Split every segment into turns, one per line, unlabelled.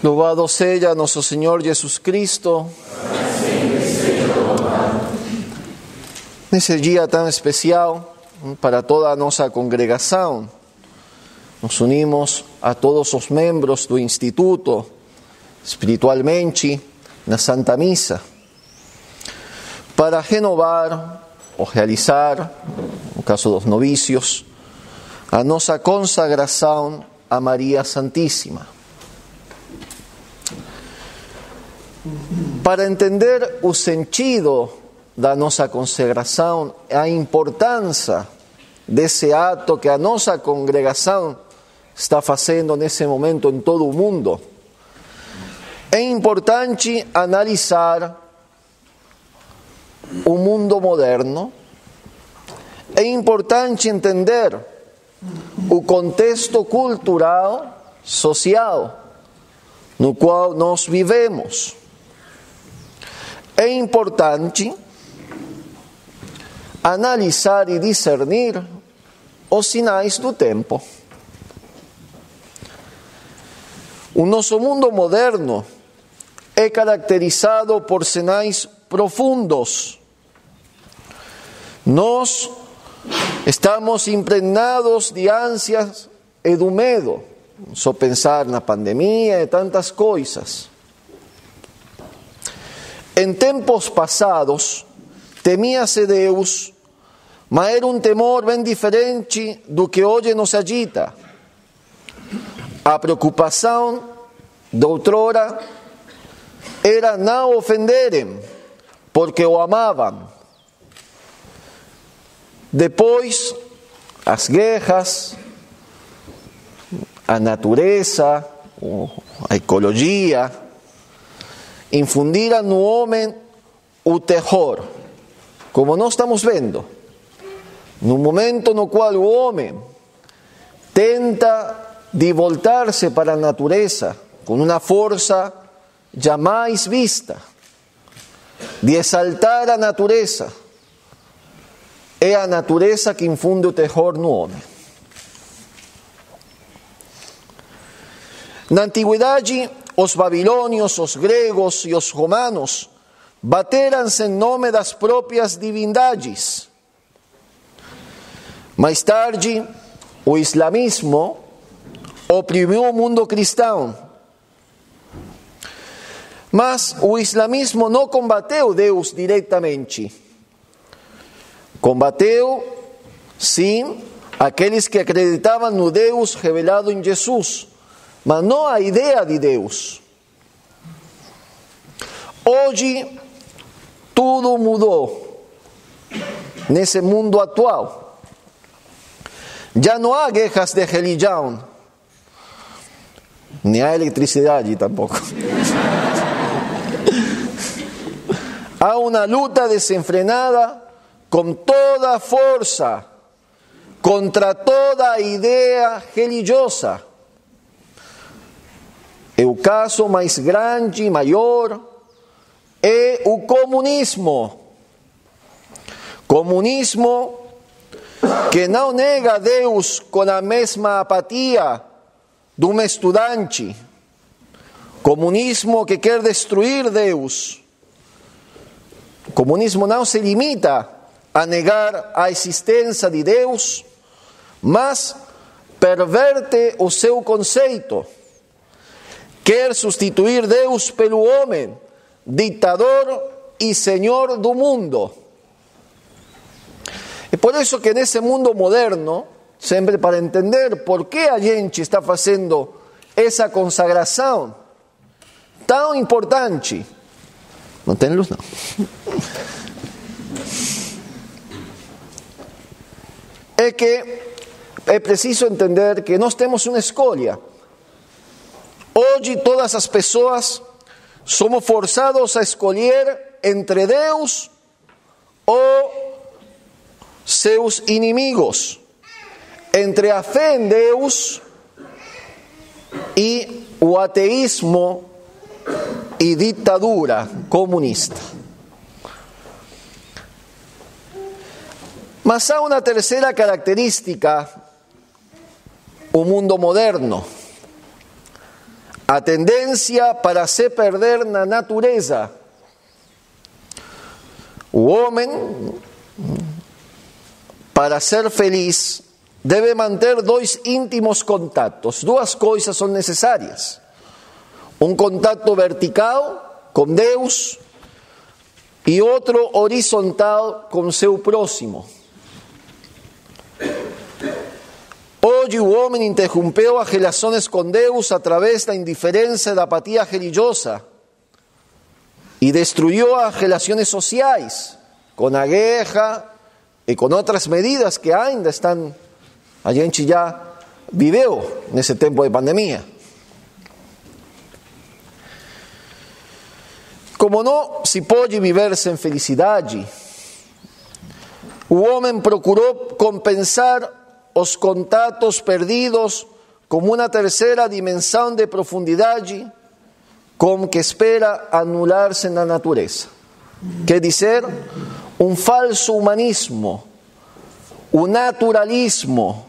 Louvado seja nosso Senhor Jesus Cristo. Nesse dia tão especial para toda a nossa congregação, nos unimos a todos os membros do Instituto, espiritualmente, na Santa Missa, para renovar ou realizar, no caso dos novícios, a nossa consagração a Maria Santíssima. Para entender o sentido da nossa consagração, a importância desse ato que a nossa congregação está fazendo nesse momento em todo o mundo, é importante analisar o mundo moderno, é importante entender o contexto cultural, social no qual nós vivemos é importante analisar e discernir os sinais do tempo. O mundo moderno é caracterizado por sinais profundos. Nós estamos impregnados de ânsias e do medo, só pensar na pandemia e tantas coisas. Em tempos passados, temia-se Deus, mas era um temor bem diferente do que hoje nos agita. A preocupação de outrora era não ofenderem, porque o amavam. Depois, as guerras, a natureza, a ecologia, homem o terror, como nós estamos vendo, no momento no qual o homem tenta de voltar-se para a natureza com uma força jamais vista, de exaltar a natureza, é a natureza que infunde o terror no homem. Na antiguidade, os babilônios, os gregos e os romanos bateram-se em nome das próprias divindades. Mais tarde, o islamismo oprimiu o mundo cristão. Mas o islamismo não combateu Deus diretamente. Combateu, sim, aqueles que acreditavam no Deus revelado em Jesus mas não a ideia de Deus. Hoje, tudo mudou nesse mundo atual. Já não há guerras de religião, nem há eletricidade tampouco. há uma luta desenfrenada com toda a força contra toda a ideia religiosa e o caso mais grande e maior é o comunismo. Comunismo que não nega Deus com a mesma apatia de um estudante. Comunismo que quer destruir Deus. Comunismo não se limita a negar a existência de Deus, mas perverte o seu conceito quer substituir Deus pelo homem, ditador e senhor do mundo. E por isso que nesse mundo moderno, sempre para entender por que a gente está fazendo essa consagração tão importante, não tem luz não. É que é preciso entender que nós temos uma escolha. Hoje todas as pessoas somos forçados a escolher entre Deus ou seus inimigos, entre a fé em Deus e o ateísmo e ditadura comunista. Mas há uma terceira característica, o mundo moderno a tendência para se perder na natureza. O homem, para ser feliz, deve manter dois íntimos contatos. Duas coisas são necessárias: um contato vertical com Deus e outro horizontal com seu próximo. Hoje o homem interrompeu as relações com Deus através da indiferença e da apatia religiosa e destruiu as relações sociais com a guerra e com outras medidas que ainda estão, a gente já viveu nesse tempo de pandemia. Como não se pode viver sem felicidade, o homem procurou compensar os contatos perdidos como uma terceira dimensão de profundidade com que espera anular-se na natureza. Quer dizer, um falso humanismo, o naturalismo.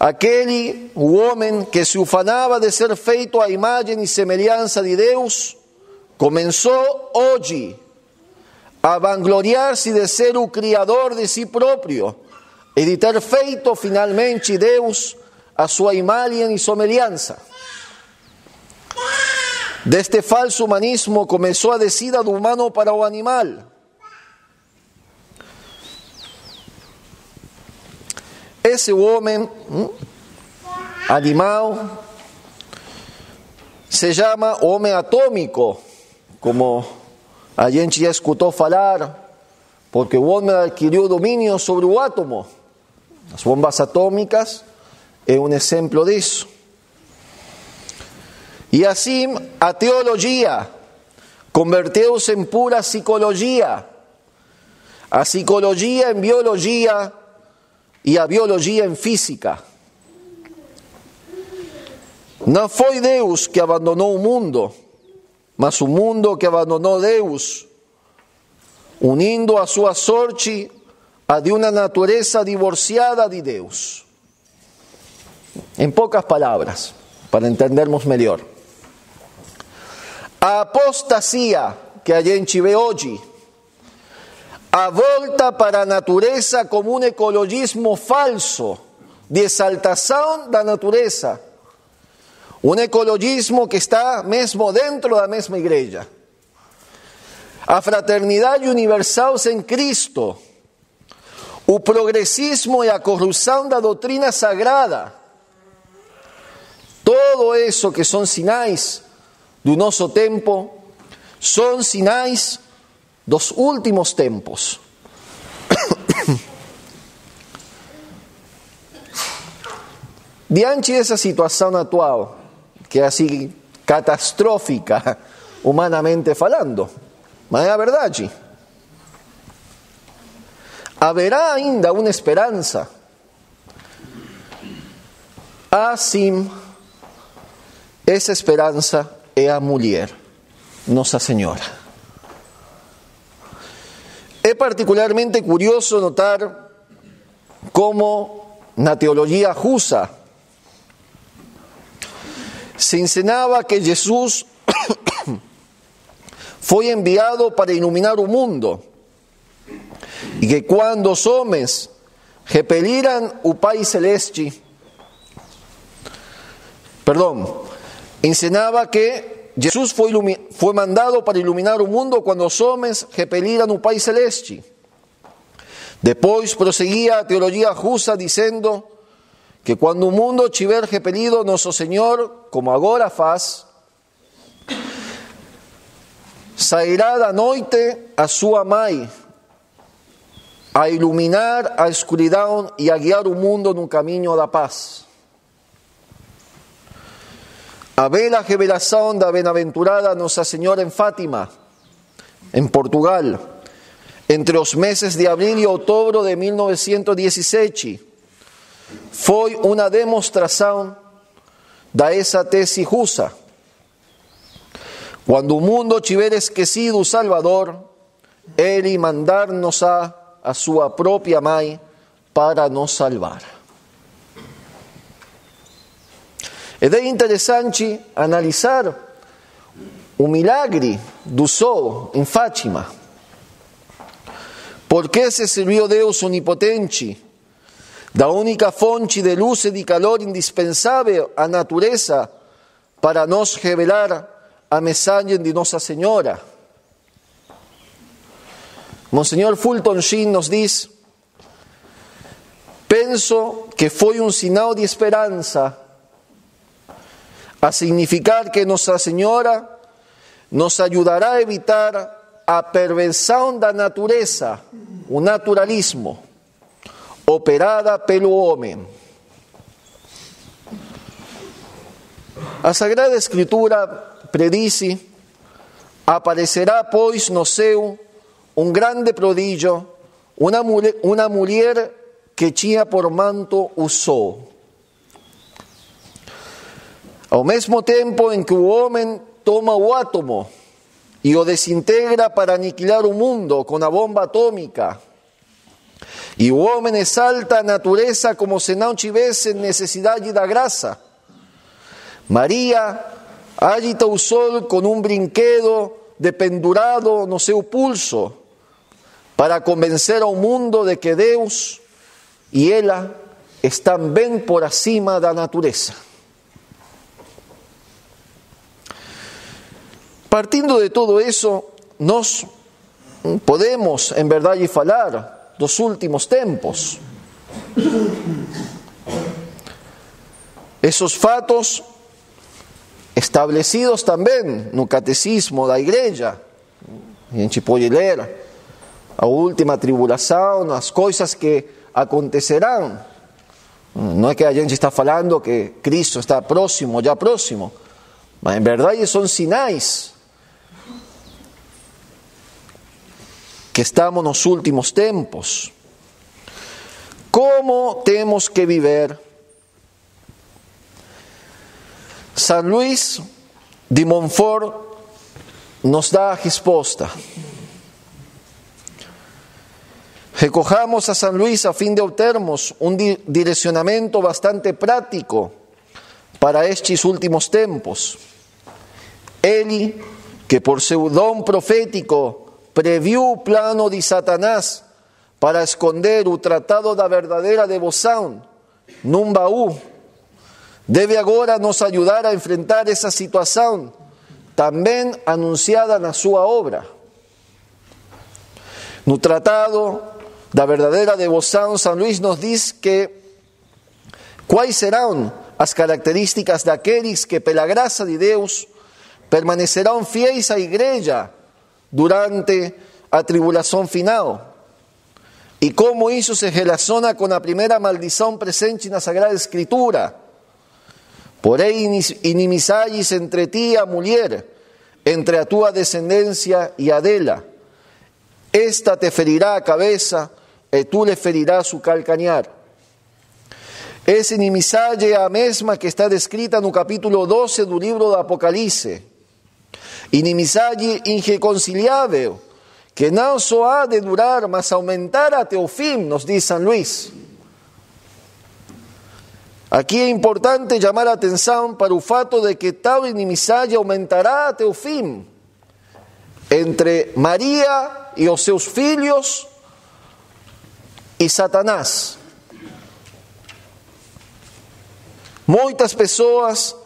Aquele, homem que se ufanava de ser feito à imagem e semelhança de Deus, começou hoje a vangloriar-se de ser o Criador de si próprio e de ter feito finalmente Deus a sua imagem e semelhança. Deste falso humanismo começou a descida do humano para o animal. Esse homem, animal, se chama homem atômico, como a gente já escutou falar, porque o homem adquiriu domínio sobre o átomo. As bombas atômicas é um exemplo disso. E assim a teologia converteu-se em pura psicologia, a psicologia em biologia e a biologia em física. Não foi Deus que abandonou o mundo, mas o mundo que abandonou Deus, unindo a sua sorte a de uma natureza divorciada de Deus. Em poucas palavras, para entendermos melhor. A apostasia que a gente vê a volta para a natureza como um ecologismo falso, de exaltação da natureza, um ecologismo que está mesmo dentro da mesma igreja. A fraternidade universal sem Cristo, o progressismo e a corrupção da doutrina sagrada, todo isso que são sinais do nosso tempo, são sinais dos últimos tempos. Diante dessa situação atual, que é assim catastrófica, humanamente falando, mas é a verdade. Haverá ainda uma esperança. Assim, essa esperança é a mulher, Nossa Senhora. É particularmente curioso notar como na teologia russa se ensinava que Jesus foi enviado para iluminar o mundo e que quando os homens repeliram o Pai Celeste, perdão, ensinava que foi, foi mandado para iluminar o mundo quando os homens repeliram o Pai Celeste. Depois prosseguia a teologia russa dizendo que quando o mundo tiver repelido nosso Senhor, como agora faz, sairá da noite a sua mãe a iluminar a escuridão e a guiar o mundo no caminho da paz. A bela revelação da bem-aventurada Nossa Senhora em Fátima, em Portugal, entre os meses de abril e outubro de 1917, foi uma demonstração da essa tese russa. Quando o mundo tiver esquecido o Salvador, Ele mandar-nos a a sua própria mãe para nos salvar. Ed è interessante analisar o milagre do sol em Fátima. Por que se serviu Deus onipotente, da única fonte de luz e de calor indispensável à natureza para nos revelar a mensagem de Nossa Senhora? Monsenhor Fulton Sheen nos diz: Penso que foi um sinal de esperança a significar que Nossa Senhora nos ajudará a evitar a perversão da natureza, o naturalismo, operada pelo homem. A Sagrada Escritura predice: aparecerá, pois, no céu um grande prodígio, uma mulher, que tinha por manto o sol. Ao mesmo tempo em que o homem toma o átomo e o desintegra para aniquilar o mundo com a bomba atômica, e o homem exalta a natureza como se não tivesse necessidade da graça, Maria agita sol com um brinquedo dependurado no seu pulso para convencer ao mundo de que Deus e ela estão bem por acima da natureza. Partindo de todo isso, nós podemos, em verdade, falar dos últimos tempos. Esos fatos establecidos também no catecismo da igreja, a gente pode ler a última tribulação, as coisas que acontecerão. Não é que a gente está falando que Cristo está próximo, já próximo, mas em verdade são sinais que estamos nos últimos tempos. Como temos que viver? San Luis de Montfort nos dá a resposta. Recojamos a San Luis a fim de obtermos um direcionamento bastante prático para estes últimos tempos. Ele, que por seu dom profético previu o plano de Satanás para esconder o tratado da verdadeira devoção num baú, deve agora nos ajudar a enfrentar essa situação, também anunciada na sua obra. No tratado da verdadeira devoção, São Luís nos diz que quais serão as características daqueles que, pela graça de Deus, permanecerão fiéis à igreja durante a tribulação final. E como isso se relaciona com a primeira maldição presente na Sagrada Escritura. Porém, inimizades entre ti a mulher, entre a tua descendência e a. Esta te ferirá a cabeça e tu lhe ferirás o calcanhar. Essa inimizade é a mesma que está descrita no capítulo 12 do livro do Apocalipse. Inimizade irreconciliável, que não só há de durar, mas aumentar até o fim, nos diz São Luís. Aqui é importante chamar a atenção para o fato de que tal inimizade aumentará até o fim entre Maria e os seus filhos e Satanás. Muitas pessoas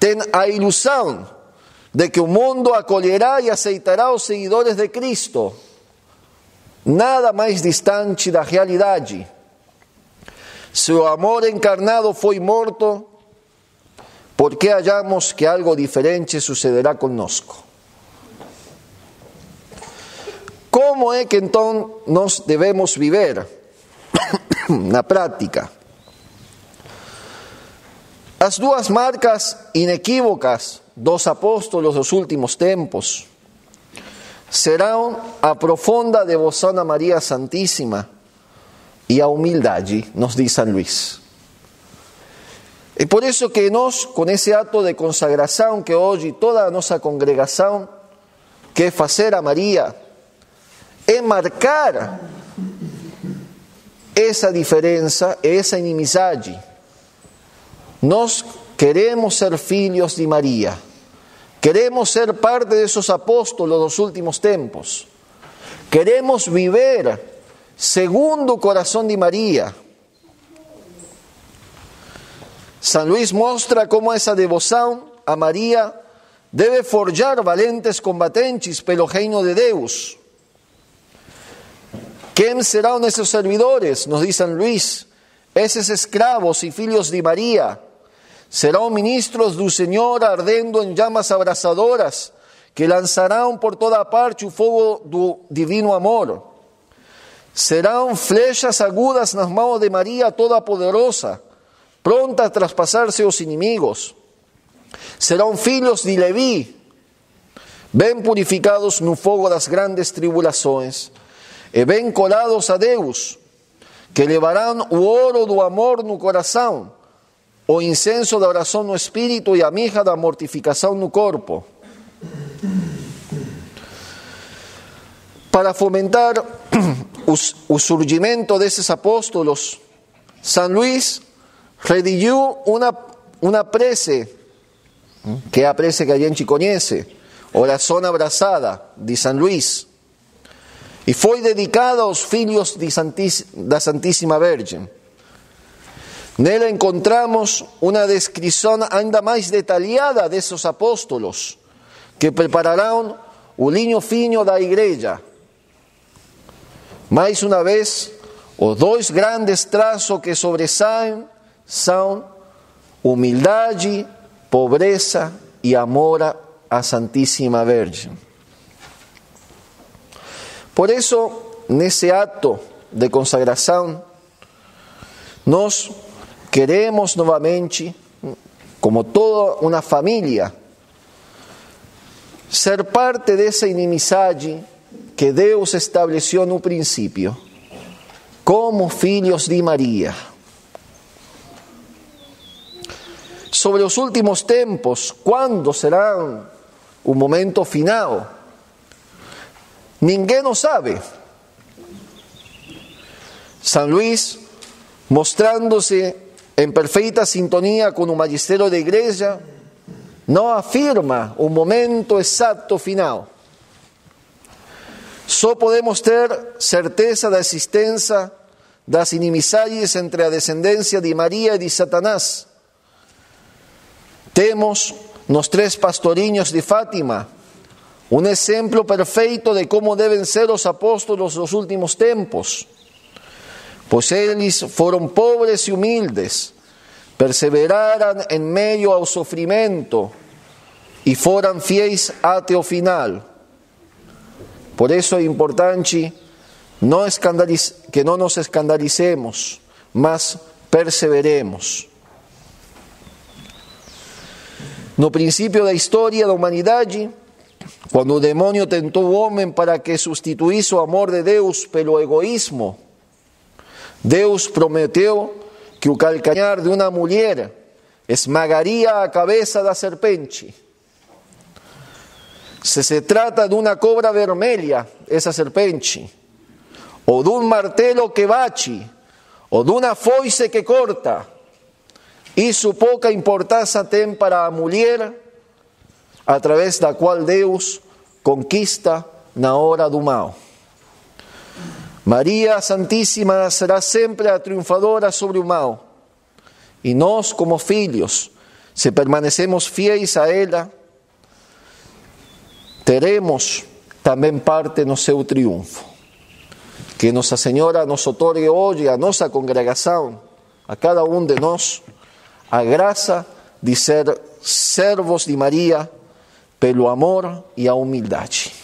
têm a ilusão de que o mundo acolherá e aceitará os seguidores de Cristo. Nada mais distante da realidade. Seu amor encarnado foi morto, porque hallamos que algo diferente sucederá conosco. Como é que então nós devemos viver? na prática. As duas marcas inequívocas dos apóstolos dos últimos tempos serão a profunda devoção a Maria Santíssima e a humildade, nos diz São Luís. É por isso que nós, com esse ato de consagração que hoje toda a nossa congregação quer fazer a Maria, é marcar essa diferença, essa inimizade. Nós queremos ser filhos de María. Queremos ser parte de esos apóstolos de los últimos tiempos. Queremos vivir segundo o coração de Maria. San Luis mostra como essa devoção a Maria deve forjar valentes combatentes pelo reino de Deus. Quem serão esses servidores? Nos diz San Luis. Esses escravos e filhos de Maria serão ministros do Senhor ardendo em llamas abrasadoras que lançarão por toda parte o fogo do divino amor. Serão flechas agudas nas mãos de Maria Toda-Poderosa, pronta a traspasar seus inimigos. Serão filhos de Levi, bem purificados no fogo das grandes tribulações, e bem colados a Deus, que levarão o ouro do amor no coração, o incenso da oração no espírito e a mirra da mortificação no corpo. Para fomentar o surgimento desses apóstolos, San Luis redigiu uma, uma prece, que é a prece que a gente conhece, Oração Abraçada, de San Luis, e foi dedicada aos filhos da Santíssima Virgem. Nela encontramos uma descrição ainda mais detalhada desses apóstolos, que prepararão o linho fino da igreja mais uma vez, os dois grandes traços que sobressaem são humildade, pobreza e amor à Santíssima Virgem. Por isso, nesse ato de consagração, nós queremos novamente, como toda uma família, ser parte dessa inimizade que Deus estabeleceu no princípio, como filhos de Maria. Sobre os últimos tempos, quando será o momento final? Ninguém sabe. San Luís, mostrándose em perfeita sintonia com o magistério da igreja, não afirma o momento exato final. Só podemos ter certeza da existência das inimizades entre a descendência de Maria e de Satanás. Temos nos três pastorinhos de Fátima um exemplo perfeito de como devem ser os apóstolos dos últimos tempos, pois eles foram pobres e humildes, perseveraram em meio ao sofrimento e foram fiéis até o final. Por eso es importante no que no nos escandalicemos, mas perseveremos. No principio da história da humanidade, quando o demônio tentou o homem para que substituísse o amor de Deus pelo egoísmo, Deus prometeu que o calcanhar de uma mulher esmagaria a cabeça da serpente. Se se trata de una cobra vermelha, esa serpente, o de un martelo que bate, o de una foice que corta, isso pouca importância tem para a mulher através da qual Deus conquista na hora do mal. Maria Santíssima será sempre a triunfadora sobre o mal. E nós, como filhos, se permanecemos fiéis a ela, teremos também parte no seu triunfo. Que Nossa Senhora nos otorgue hoje a nossa congregação, a cada um de nós, a graça de ser servos de Maria pelo amor e a humildade.